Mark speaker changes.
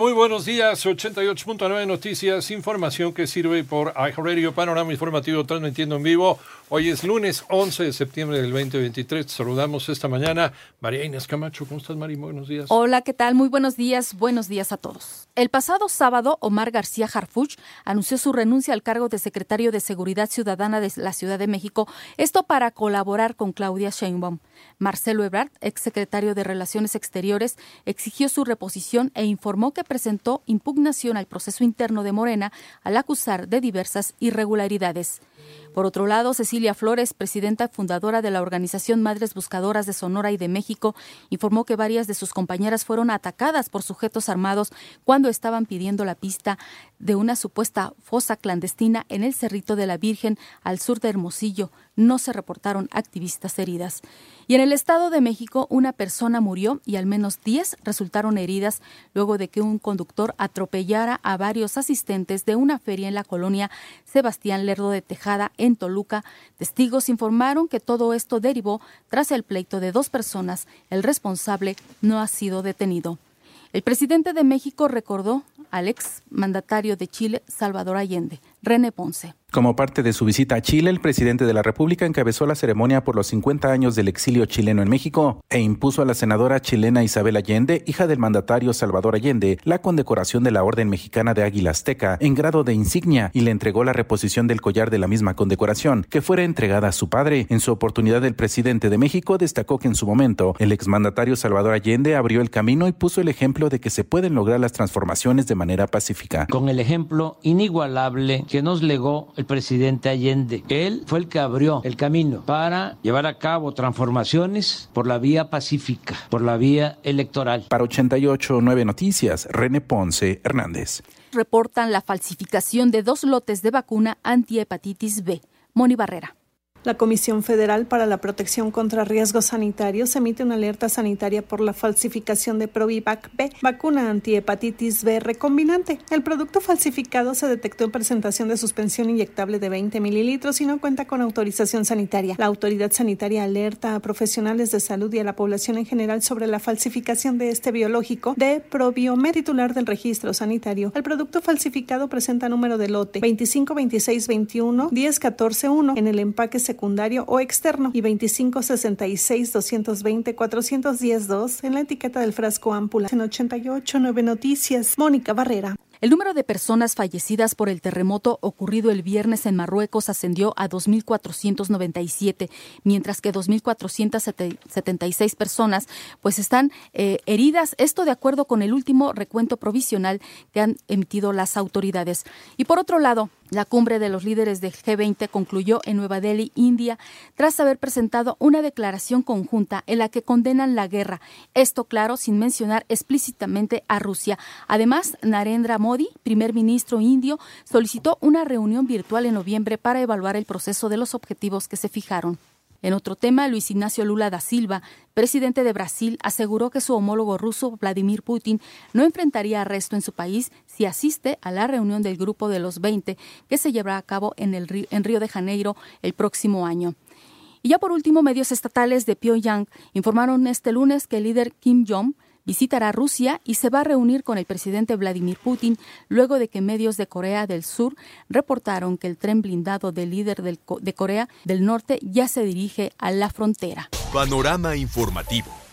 Speaker 1: Muy buenos días, 88.9 Noticias, información que sirve por iHeartRadio Panorama Informativo transmitiendo en vivo. Hoy es lunes 11 de septiembre del 2023. Saludamos esta mañana. María Inés Camacho, ¿cómo estás, María? Buenos días.
Speaker 2: Hola, ¿qué tal? Muy buenos días. Buenos días a todos. El pasado sábado, Omar García Harfuch anunció su renuncia al cargo de secretario de Seguridad Ciudadana de la Ciudad de México, esto para colaborar con Claudia Sheinbaum. Marcelo Ebrard, exsecretario de Relaciones Exteriores, exigió su reposición e informó que presentó impugnación al proceso interno de Morena al acusar de diversas irregularidades. Por otro lado, Cecilia Flores, presidenta fundadora de la organización Madres Buscadoras de Sonora y de México, informó que varias de sus compañeras fueron atacadas por sujetos armados cuando estaban pidiendo la pista de una supuesta fosa clandestina en el Cerrito de la Virgen al sur de Hermosillo. No se reportaron activistas heridas. Y en el Estado de México, una persona murió y al menos 10 resultaron heridas luego de que un conductor atropellara a varios asistentes de una feria en la colonia Sebastián Lerdo de Tejada, en Toluca. Testigos informaron que todo esto derivó tras el pleito de dos personas. El responsable no ha sido detenido. El presidente de México recordó al ex mandatario de Chile, Salvador Allende, René Ponce.
Speaker 3: Como parte de su visita a Chile, el presidente de la República encabezó la ceremonia por los 50 años del exilio chileno en México e impuso a la senadora chilena Isabel Allende, hija del mandatario Salvador Allende, la condecoración de la Orden Mexicana de Águila Azteca en grado de insignia y le entregó la reposición del collar de la misma condecoración, que fuera entregada a su padre. En su oportunidad, el presidente de México destacó que en su momento el exmandatario Salvador Allende abrió el camino y puso el ejemplo de que se pueden lograr las transformaciones de manera pacífica.
Speaker 4: Con el ejemplo inigualable que nos legó el presidente Allende. Él fue el que abrió el camino para llevar a cabo transformaciones por la vía pacífica, por la vía electoral.
Speaker 3: Para 889 Noticias, René Ponce Hernández.
Speaker 2: Reportan la falsificación de dos lotes de vacuna antihepatitis B. Moni Barrera.
Speaker 5: La Comisión Federal para la Protección contra Riesgos Sanitarios emite una alerta sanitaria por la falsificación de Provivac B, vacuna antihepatitis B recombinante. El producto falsificado se detectó en presentación de suspensión inyectable de 20 mililitros y no cuenta con autorización sanitaria. La autoridad sanitaria alerta a profesionales de salud y a la población en general sobre la falsificación de este biológico de Proviomed, titular del registro sanitario. El producto falsificado presenta número de lote 252621 10141 en el empaque secundario o externo y 2566 220 410 2 en la etiqueta del frasco ámpula. En 88 9 Noticias, Mónica Barrera.
Speaker 2: El número de personas fallecidas por el terremoto ocurrido el viernes en Marruecos ascendió a 2.497, mientras que 2.476 personas pues están eh, heridas. Esto de acuerdo con el último recuento provisional que han emitido las autoridades. Y por otro lado, la cumbre de los líderes del G20 concluyó en Nueva Delhi, India, tras haber presentado una declaración conjunta en la que condenan la guerra. Esto, claro, sin mencionar explícitamente a Rusia. Además, Narendra Modi, primer ministro indio, solicitó una reunión virtual en noviembre para evaluar el proceso de los objetivos que se fijaron. En otro tema, Luis Ignacio Lula da Silva, presidente de Brasil, aseguró que su homólogo ruso, Vladimir Putin, no enfrentaría arresto en su país si asiste a la reunión del Grupo de los 20 que se llevará a cabo en, el, en Río de Janeiro el próximo año. Y ya por último, medios estatales de Pyongyang informaron este lunes que el líder Kim Jong visitará Rusia y se va a reunir con el presidente Vladimir Putin luego de que medios de Corea del Sur reportaron que el tren blindado del líder de Corea del Norte ya se dirige a la frontera.
Speaker 6: Panorama informativo.